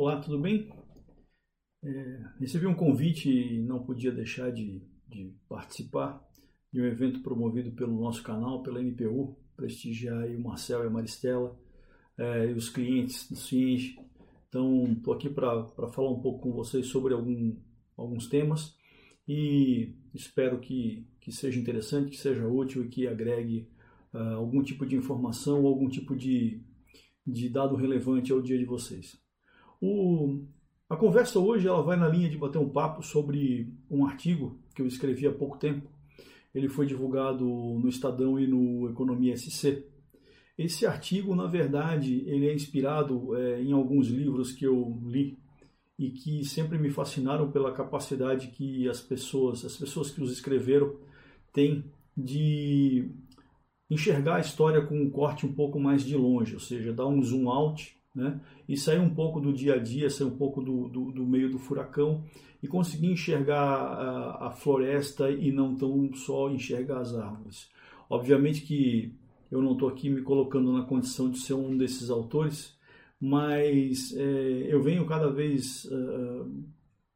Olá, tudo bem? É, recebi um convite e não podia deixar de, de, participar de um evento promovido pelo nosso canal, pela MPU, prestigiar o Marcel e a Maristela é, e os clientes do Cienge. Então, estou aqui para falar um pouco com vocês sobre algum, alguns temas e espero que, que seja interessante, que seja útil e que agregue uh, algum tipo de informação ou algum tipo de, de dado relevante ao dia de vocês. O, a conversa hoje ela vai na linha de bater um papo sobre um artigo que eu escrevi há pouco tempo. Ele foi divulgado no Estadão e no Economia SC. Esse artigo, na verdade, ele é inspirado é, em alguns livros que eu li e que sempre me fascinaram pela capacidade que as pessoas, as pessoas que os escreveram, têm de enxergar a história com um corte um pouco mais de longe, ou seja, dar um zoom out né? e sair um pouco do dia a dia, sair um pouco do, do, do meio do furacão e conseguir enxergar a, a, floresta e não tão só enxergar as árvores. Obviamente que eu não estou aqui me colocando na condição de ser um desses autores, mas é, eu venho cada vez uh,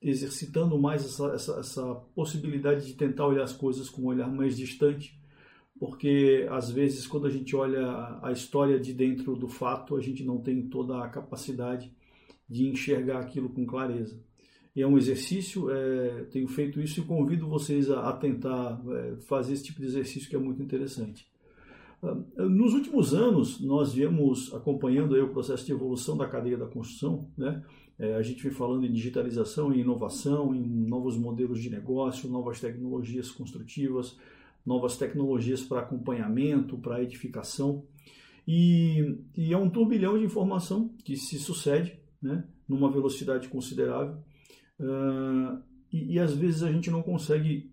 exercitando mais essa, essa, essa possibilidade de tentar olhar as coisas com um olhar mais distante porque às vezes quando a gente olha a história de dentro do fato, a gente não tem toda a capacidade de enxergar aquilo com clareza. E é um exercício, é, tenho feito isso e convido vocês a, a tentar é, fazer esse tipo de exercício que é muito interessante. Ah, nos últimos anos, nós viemos acompanhando o processo de evolução da cadeia da construção. Né? É, a gente vem falando em digitalização, em inovação, em novos modelos de negócio, novas tecnologias construtivas, novas tecnologias para acompanhamento, para edificação. E, e, é um turbilhão de informação que se sucede né, numa velocidade considerável. Uh, e, e, às vezes a gente não consegue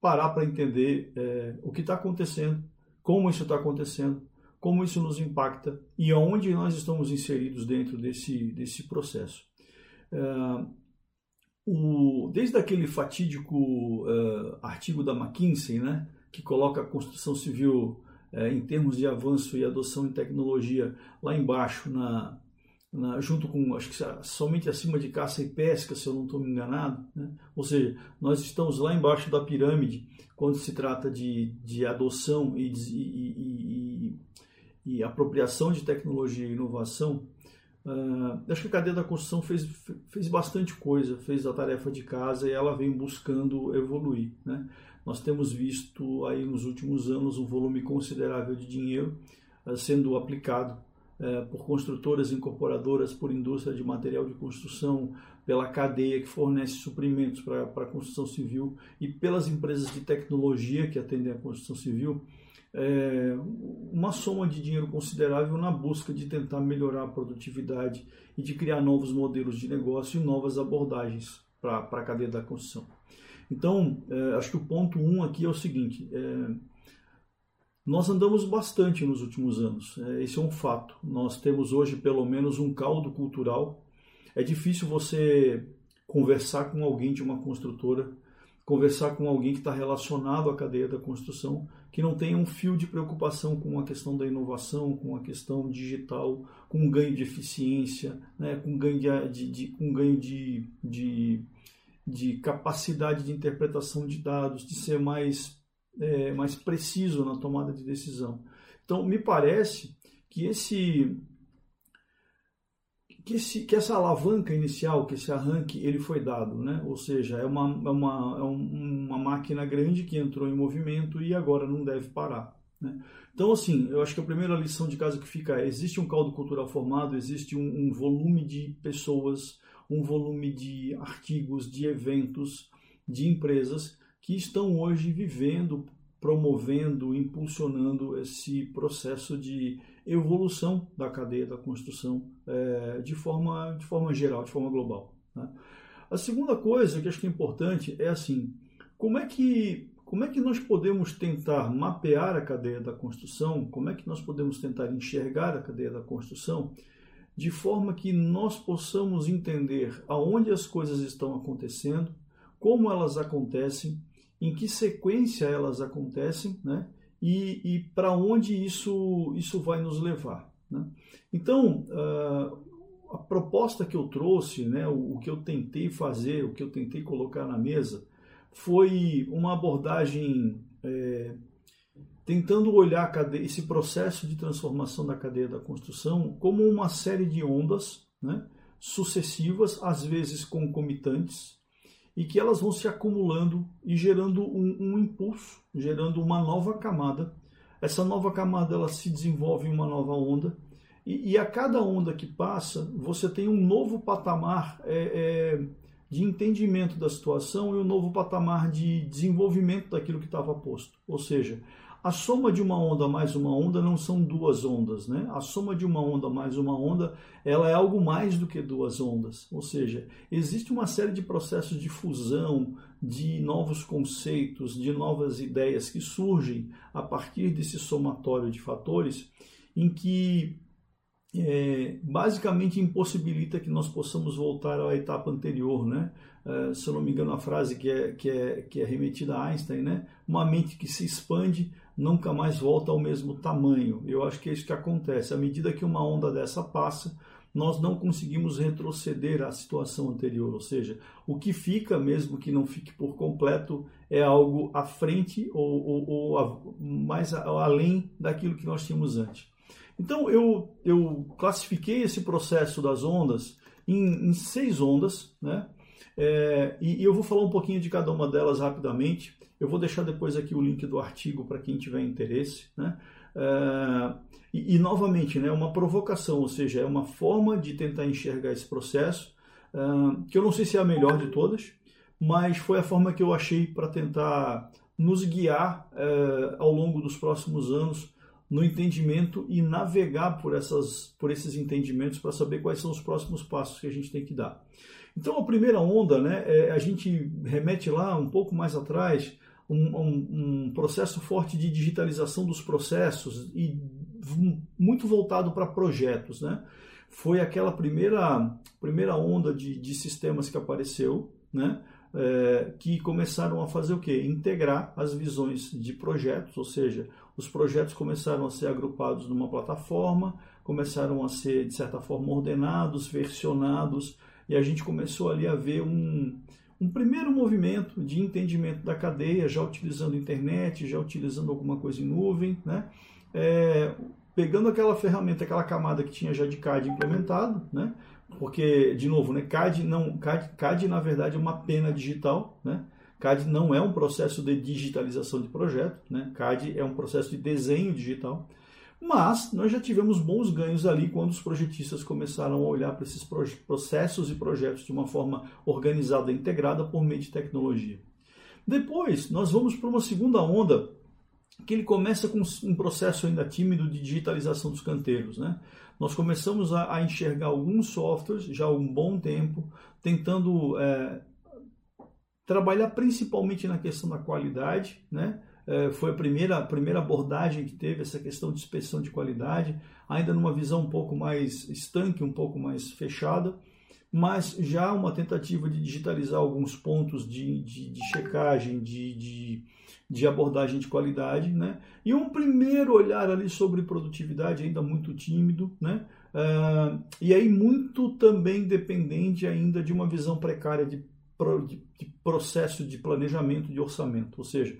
parar para entender é, o que está acontecendo, como isso está acontecendo, como isso nos impacta e aonde nós estamos inseridos dentro desse, desse processo. Uh, o, desde aquele fatídico uh, artigo da McKinsey, né, que coloca a construção civil é, em termos de avanço e adoção em tecnologia lá embaixo, na, na, junto com, acho que somente acima de caça e pesca, se eu não estou me enganado. Né? Ou seja, nós estamos lá embaixo da pirâmide quando se trata de, de adoção e, de, e, e, e, apropriação de tecnologia e inovação. Uh, acho que a cadeia da construção fez, fez bastante coisa, fez a tarefa de casa e ela vem buscando evoluir. Né? Nós temos visto aí nos últimos anos um volume considerável de dinheiro uh, sendo aplicado uh, por construtoras, incorporadoras, por indústria de material de construção, pela cadeia que fornece suprimentos para a construção civil e pelas empresas de tecnologia que atendem à construção civil, é, uma soma de dinheiro considerável na busca de tentar melhorar a produtividade e de criar novos modelos de negócio e novas abordagens para a cadeia da construção. Então, é, acho que o ponto um aqui é o seguinte: é, nós andamos bastante nos últimos anos, é, esse é um fato. Nós temos hoje pelo menos um caldo cultural. É difícil você conversar com alguém de uma construtora, conversar com alguém que está relacionado à cadeia da construção, que não tenha um fio de preocupação com a questão da inovação, com a questão digital, com ganho de eficiência, né, com ganho de, de, de com ganho de, de de capacidade de interpretação de dados, de ser mais, é, mais preciso na tomada de decisão. Então, me parece que esse que, esse, que essa alavanca inicial, que esse arranque, ele foi dado, né? Ou seja, é uma, é uma, é uma máquina grande que entrou em movimento e agora não deve parar. Né? Então, assim, eu acho que a primeira lição de casa que fica é: existe um caldo cultural formado, existe um, um volume de pessoas um volume de artigos, de eventos, de empresas que estão hoje vivendo, promovendo, impulsionando esse processo de evolução da cadeia da construção é, de, forma, de forma geral, de forma global. Né? A segunda coisa que acho que é importante é assim, como é que como é que nós podemos tentar mapear a cadeia da construção? Como é que nós podemos tentar enxergar a cadeia da construção de forma que nós possamos entender aonde as coisas estão acontecendo, como elas acontecem, em que sequência elas acontecem, né? E, e para onde isso, isso vai nos levar. Né? Então, uh, a proposta que eu trouxe, né, o, o, que eu tentei fazer, o que eu tentei colocar na mesa, foi uma abordagem é, tentando olhar esse processo de transformação da cadeia da construção como uma série de ondas né, sucessivas, às vezes concomitantes, e que elas vão se acumulando e gerando um, um impulso, gerando uma nova camada. Essa nova camada ela se desenvolve em uma nova onda e, e, a cada onda que passa, você tem um novo patamar é, é, de entendimento da situação e um novo patamar de desenvolvimento daquilo que estava posto. Ou seja, a soma de uma onda mais uma onda não são duas ondas, né? A soma de uma onda mais uma onda, ela é algo mais do que duas ondas. Ou seja, existe uma série de processos de fusão, de novos conceitos, de novas ideias que surgem a partir desse somatório de fatores em que é, basicamente impossibilita que nós possamos voltar à etapa anterior, né? É, se eu não me engano, a frase que é, que, é, que é remetida a Einstein, né? Uma mente que se expande nunca mais volta ao mesmo tamanho. Eu acho que é isso que acontece. À medida que uma onda dessa passa, nós não conseguimos retroceder à situação anterior, ou seja, o que fica, mesmo que não fique por completo, é algo à frente ou, ou, ou mais além daquilo que nós tínhamos antes. Então eu, eu classifiquei esse processo das ondas em, em seis ondas, né? É, e, e, eu vou falar um pouquinho de cada uma delas rapidamente. Eu vou deixar depois aqui o link do artigo para quem tiver interesse, né? É, e, e, novamente, né, uma provocação, ou seja, é uma forma de tentar enxergar esse processo, é, que eu não sei se é a melhor de todas, mas foi a forma que eu achei para tentar nos guiar é, ao longo dos próximos anos no entendimento e navegar por, essas, por esses entendimentos para saber quais são os próximos passos que a gente tem que dar. Então, a primeira onda, né, é, a gente remete lá um pouco mais atrás, um, um, um processo forte de digitalização dos processos e muito voltado para projetos. Né? Foi aquela primeira, primeira onda de, de sistemas que apareceu, né? É, que começaram a fazer o quê? Integrar as visões de projetos, ou seja, os projetos começaram a ser agrupados numa plataforma, começaram a ser, de certa forma, ordenados, versionados, e a gente começou ali a ver um, um primeiro movimento de entendimento da cadeia, já utilizando internet, já utilizando alguma coisa em nuvem, né? É, pegando aquela ferramenta, aquela camada que tinha já de CAD implementado, né? Porque, de novo, né? CAD, não, CAD, CAD na verdade é uma pena digital, né? CAD não é um processo de digitalização de projeto, né? CAD é um processo de desenho digital. Mas nós já tivemos bons ganhos ali quando os projetistas começaram a olhar para esses processos e projetos de uma forma organizada e integrada por meio de tecnologia. Depois, nós vamos para uma segunda onda, que ele começa com um processo ainda tímido de digitalização dos canteiros. Né? Nós começamos a, a enxergar alguns softwares já há um bom tempo, tentando é, trabalhar principalmente na questão da qualidade, né? É, foi a primeira, a primeira abordagem que teve essa questão de inspeção de qualidade, ainda numa visão um pouco mais estanque, um pouco mais fechada, mas já uma tentativa de digitalizar alguns pontos de, de, de checagem, de, de, de, abordagem de qualidade, né? E um primeiro olhar ali sobre produtividade ainda muito tímido, né? Uh, e aí muito também dependente ainda de uma visão precária de, de, de processo de planejamento de orçamento, ou seja,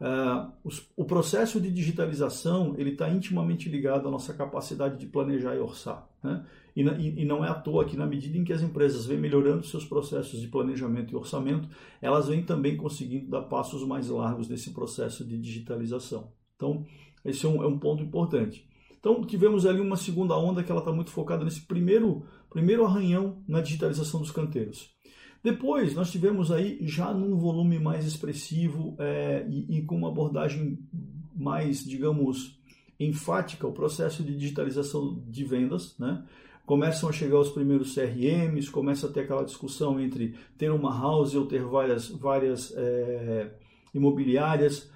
Uh, os, o processo de digitalização ele está intimamente ligado à nossa capacidade de planejar e orçar. Né? E, e, e, não é à toa que, na medida em que as empresas vêm melhorando seus processos de planejamento e orçamento, elas vêm também conseguindo dar passos mais largos nesse processo de digitalização. Então, esse é um, é um ponto importante. Então, tivemos ali uma segunda onda que ela está muito focada nesse primeiro, primeiro arranhão na digitalização dos canteiros. Depois, nós tivemos aí, já num volume mais expressivo é, e, e com uma abordagem mais, digamos, enfática, o processo de digitalização de vendas, né? Começam a chegar os primeiros CRMs, começa a ter aquela discussão entre ter uma house ou ter várias, várias é, imobiliárias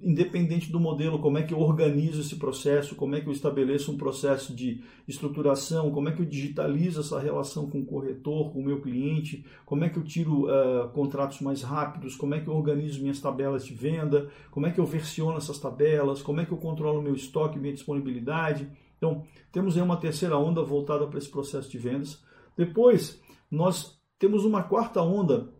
independente do modelo, como é que eu organizo esse processo, como é que eu estabeleço um processo de estruturação, como é que eu digitalizo essa relação com o corretor, com o meu cliente, como é que eu tiro uh, contratos mais rápidos, como é que eu organizo minhas tabelas de venda, como é que eu versiono essas tabelas, como é que eu controlo meu estoque, minha disponibilidade. Então, temos aí uma terceira onda voltada para esse processo de vendas. Depois, nós temos uma quarta onda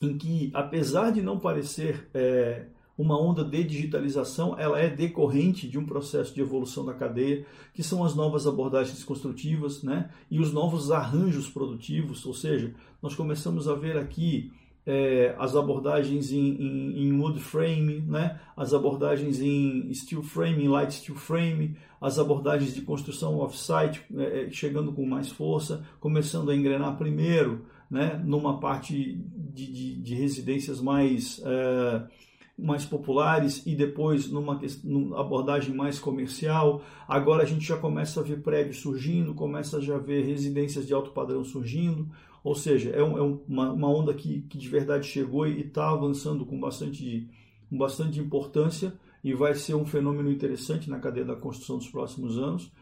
em que, apesar de não parecer é, uma onda de digitalização, ela é decorrente de um processo de evolução da cadeia, que são as novas abordagens construtivas né, e os novos arranjos produtivos, ou seja, nós começamos a ver aqui é, as abordagens em, em, em, wood frame, né? as abordagens em steel frame, em light steel frame, as abordagens de construção off-site é, é, chegando com mais força, começando a engrenar primeiro né? numa parte de, de, de residências mais, é, mais populares e depois numa, numa abordagem mais comercial. Agora a gente já começa a ver prédios surgindo, começa a ver residências de alto padrão surgindo. Ou seja, é, um, é uma, uma, onda que, que de verdade chegou e está avançando com bastante, com bastante importância e vai ser um fenômeno interessante na cadeia da construção dos próximos anos.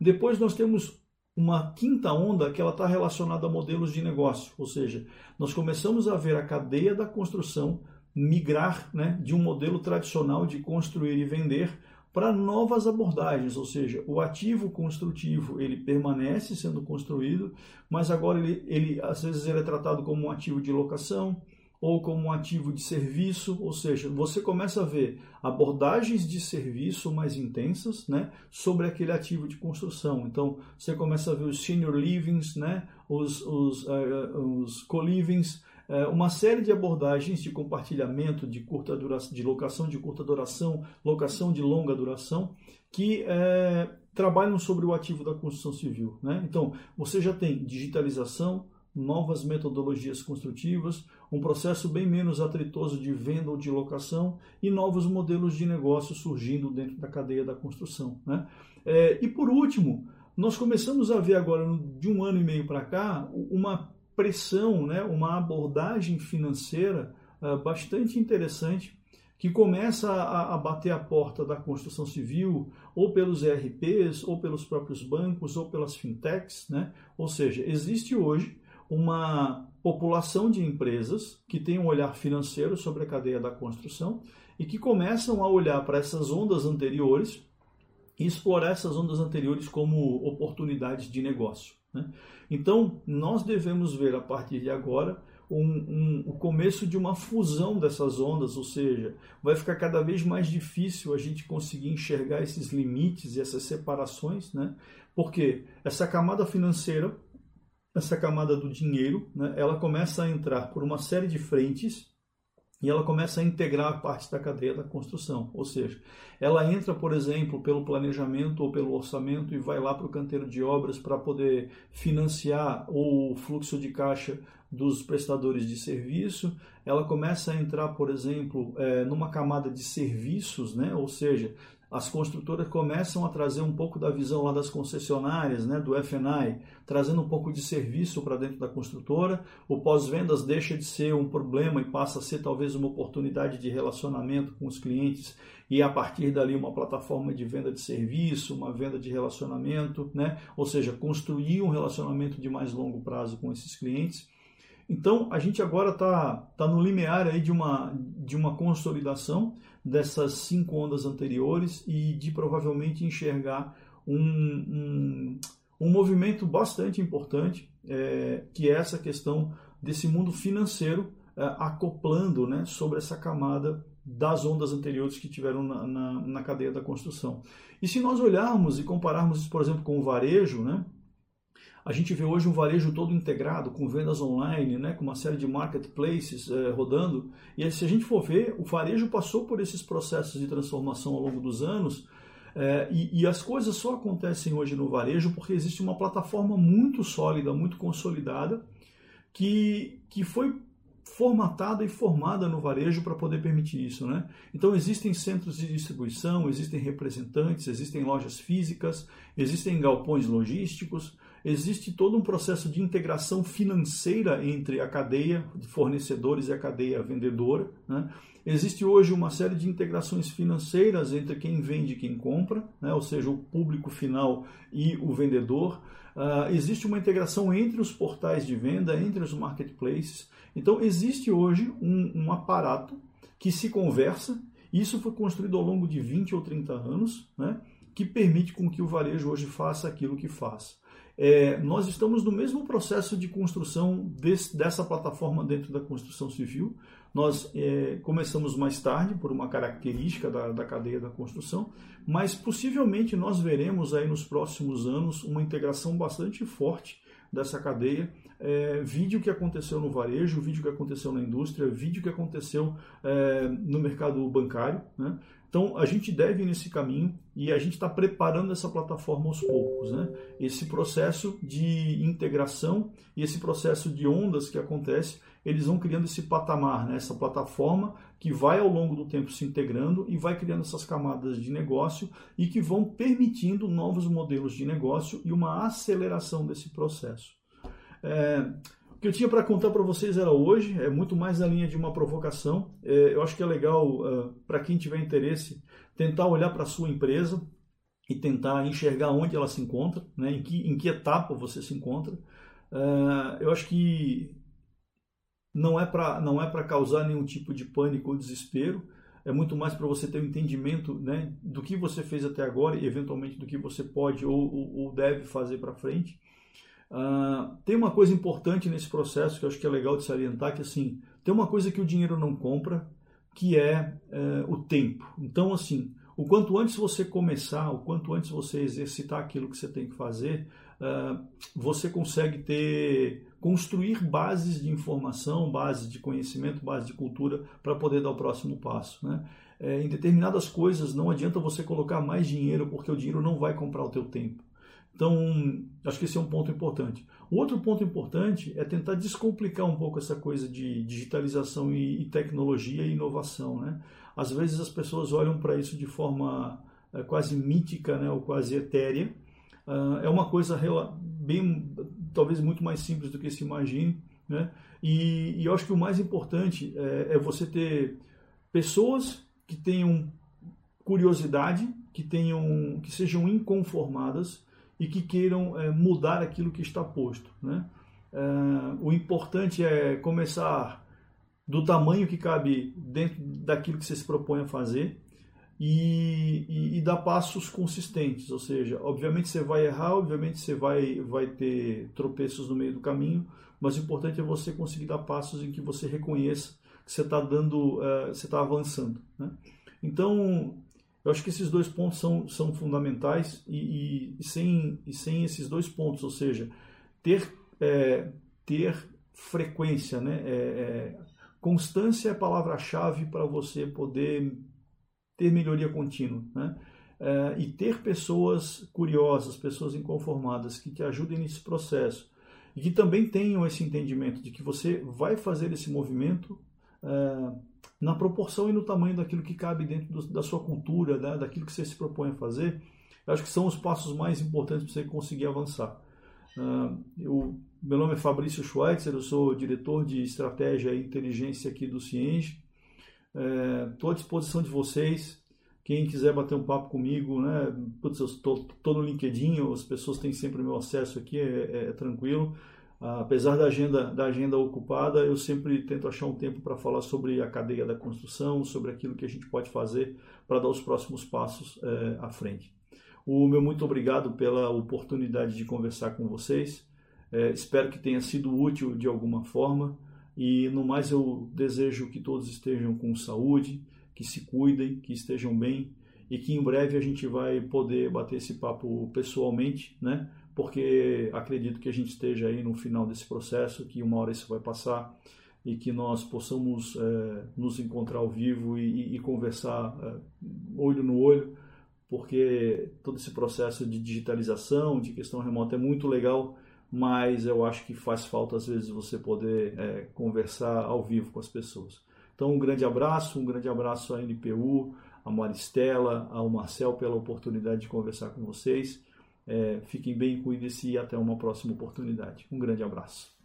Depois nós temos uma quinta onda que ela está relacionada a modelos de negócio, ou seja, nós começamos a ver a cadeia da construção migrar né, de um modelo tradicional de construir e vender para novas abordagens, ou seja, o ativo construtivo ele permanece sendo construído, mas agora ele, ele às vezes ele é tratado como um ativo de locação ou como um ativo de serviço, ou seja, você começa a ver abordagens de serviço mais intensas, né, sobre aquele ativo de construção. Então você começa a ver os senior livings, né, os, os, uh, os co-livings, uma série de abordagens de compartilhamento de curta duração, de locação de curta duração, locação de longa duração, que é, trabalham sobre o ativo da construção civil. Né? Então, você já tem digitalização, novas metodologias construtivas, um processo bem menos atritoso de venda ou de locação e novos modelos de negócio surgindo dentro da cadeia da construção. Né? É, e por último, nós começamos a ver agora, de um ano e meio para cá, uma pressão, né, uma abordagem financeira uh, bastante interessante que começa a, a, bater a porta da construção civil, ou pelos ERPs, ou pelos próprios bancos, ou pelas fintechs, né? Ou seja, existe hoje uma população de empresas que tem um olhar financeiro sobre a cadeia da construção e que começam a olhar para essas ondas anteriores e explorar essas ondas anteriores como oportunidades de negócio. Né? Então, nós devemos ver a partir de agora um, um, o começo de uma fusão dessas ondas, ou seja, vai ficar cada vez mais difícil a gente conseguir enxergar esses limites e essas separações, né? porque essa camada financeira, essa camada do dinheiro, né, ela começa a entrar por uma série de frentes e ela começa a integrar partes da cadeia da construção. Ou seja, ela entra, por exemplo, pelo planejamento ou pelo orçamento e vai lá para o canteiro de obras para poder financiar o fluxo de caixa dos prestadores de serviço. Ela começa a entrar, por exemplo, é, numa camada de serviços, né? ou seja, as construtoras começam a trazer um pouco da visão lá das concessionárias, né, do FNI, trazendo um pouco de serviço para dentro da construtora. O pós-vendas deixa de ser um problema e passa a ser talvez uma oportunidade de relacionamento com os clientes e a partir dali uma plataforma de venda de serviço, uma venda de relacionamento, né? ou seja, construir um relacionamento de mais longo prazo com esses clientes. Então, a gente agora está tá no limiar aí de uma, de uma consolidação dessas cinco ondas anteriores e de provavelmente enxergar um, um, um movimento bastante importante, é, que é essa questão desse mundo financeiro é, acoplando né, sobre essa camada das ondas anteriores que tiveram na, na, na, cadeia da construção. E se nós olharmos e compararmos isso, por exemplo, com o varejo, né, a gente vê hoje um varejo todo integrado, com vendas online, né, com uma série de marketplaces é, rodando. E se a gente for ver, o varejo passou por esses processos de transformação ao longo dos anos. É, e, e, as coisas só acontecem hoje no varejo porque existe uma plataforma muito sólida, muito consolidada, que, que foi formatada e formada no varejo para poder permitir isso. Né? Então, existem centros de distribuição, existem representantes, existem lojas físicas, existem galpões logísticos, existe todo um processo de integração financeira entre a cadeia de fornecedores e a cadeia vendedora. Né? Existe hoje uma série de integrações financeiras entre quem vende e quem compra, né? ou seja, o público final e o vendedor. Uh, existe uma integração entre os portais de venda, entre os marketplaces. Então, existe hoje um, um aparato que se conversa. Isso foi construído ao longo de 20 ou 30 anos, né? que permite com que o varejo hoje faça aquilo que faz. É, nós estamos no mesmo processo de construção desse, dessa plataforma dentro da construção civil. Nós é, começamos mais tarde, por uma característica da, da cadeia da construção, mas possivelmente nós veremos aí nos próximos anos uma integração bastante forte dessa cadeia. É, vídeo que aconteceu no varejo, vídeo que aconteceu na indústria, vídeo que aconteceu é, no mercado bancário. Né? Então a gente deve ir nesse caminho e a gente está preparando essa plataforma aos poucos. Né? Esse processo de integração e esse processo de ondas que acontece, eles vão criando esse patamar, né? essa plataforma que vai ao longo do tempo se integrando e vai criando essas camadas de negócio e que vão permitindo novos modelos de negócio e uma aceleração desse processo. É, que eu tinha para contar para vocês era hoje, é muito mais na linha de uma provocação. É, eu acho que é legal, uh, para quem tiver interesse, tentar olhar para a sua empresa e tentar enxergar onde ela se encontra, né, em, que, em que etapa você se encontra. Uh, eu acho que não é para não é para causar nenhum tipo de pânico ou desespero, é muito mais para você ter um entendimento né, do que você fez até agora e eventualmente do que você pode ou, ou, ou deve fazer para frente. Uh, tem uma coisa importante nesse processo que eu acho que é legal de salientar, que assim, tem uma coisa que o dinheiro não compra, que é uh, o tempo. Então, assim, o quanto antes você começar, o quanto antes você exercitar aquilo que você tem que fazer, uh, você consegue ter, construir bases de informação, bases de conhecimento, bases de cultura para poder dar o próximo passo. Né? É, em determinadas coisas não adianta você colocar mais dinheiro porque o dinheiro não vai comprar o teu tempo. Então, acho que esse é um ponto importante. O outro ponto importante é tentar descomplicar um pouco essa coisa de digitalização e, tecnologia e inovação. Né? Às vezes as pessoas olham para isso de forma é, quase mítica né, ou quase etérea. Uh, é uma coisa bem, talvez muito mais simples do que se imagine. Né? E, e eu acho que o mais importante é, é você ter pessoas que tenham curiosidade, que tenham, que sejam inconformadas e que queiram é, mudar aquilo que está posto. Né? É, o importante é começar do tamanho que cabe dentro daquilo que você se propõe a fazer e, e, e, dar passos consistentes, ou seja, obviamente você vai errar, obviamente você vai, vai ter tropeços no meio do caminho, mas o importante é você conseguir dar passos em que você reconheça que você está dando, uh, você está avançando. Né? Então, eu acho que esses dois pontos são, são fundamentais e, e, sem, e sem esses dois pontos, ou seja, ter, é, ter frequência, né? É, é, constância é a palavra-chave para você poder ter melhoria contínua, né? É, e ter pessoas curiosas, pessoas inconformadas que te ajudem nesse processo e que também tenham esse entendimento de que você vai fazer esse movimento é, na proporção e no tamanho daquilo que cabe dentro do, da sua cultura, né, daquilo que você se propõe a fazer, eu acho que são os passos mais importantes para você conseguir avançar. Uh, eu, meu nome é Fabrício Schweitzer, eu sou diretor de estratégia e inteligência aqui do Cienge. Estou é, à disposição de vocês. Quem quiser bater um papo comigo, né? Putz, eu estou no LinkedIn, as pessoas têm sempre meu acesso aqui, é, é, é tranquilo. Apesar da agenda, da agenda ocupada, eu sempre tento achar um tempo para falar sobre a cadeia da construção, sobre aquilo que a gente pode fazer para dar os próximos passos é, à frente. O meu muito obrigado pela oportunidade de conversar com vocês. É, espero que tenha sido útil de alguma forma. E no mais, eu desejo que todos estejam com saúde, que se cuidem, que estejam bem e que em breve a gente vai poder bater esse papo pessoalmente, né? porque acredito que a gente esteja aí no final desse processo, que uma hora isso vai passar e que nós possamos é, nos encontrar ao vivo e, e conversar é, olho no olho, porque todo esse processo de digitalização, de questão remota é muito legal, mas eu acho que faz falta às vezes você poder é, conversar ao vivo com as pessoas. Então um grande abraço, um grande abraço à NPU, à Maristela, ao Marcel pela oportunidade de conversar com vocês. É, fiquem bem, cuidem-se e até uma próxima oportunidade. Um grande abraço.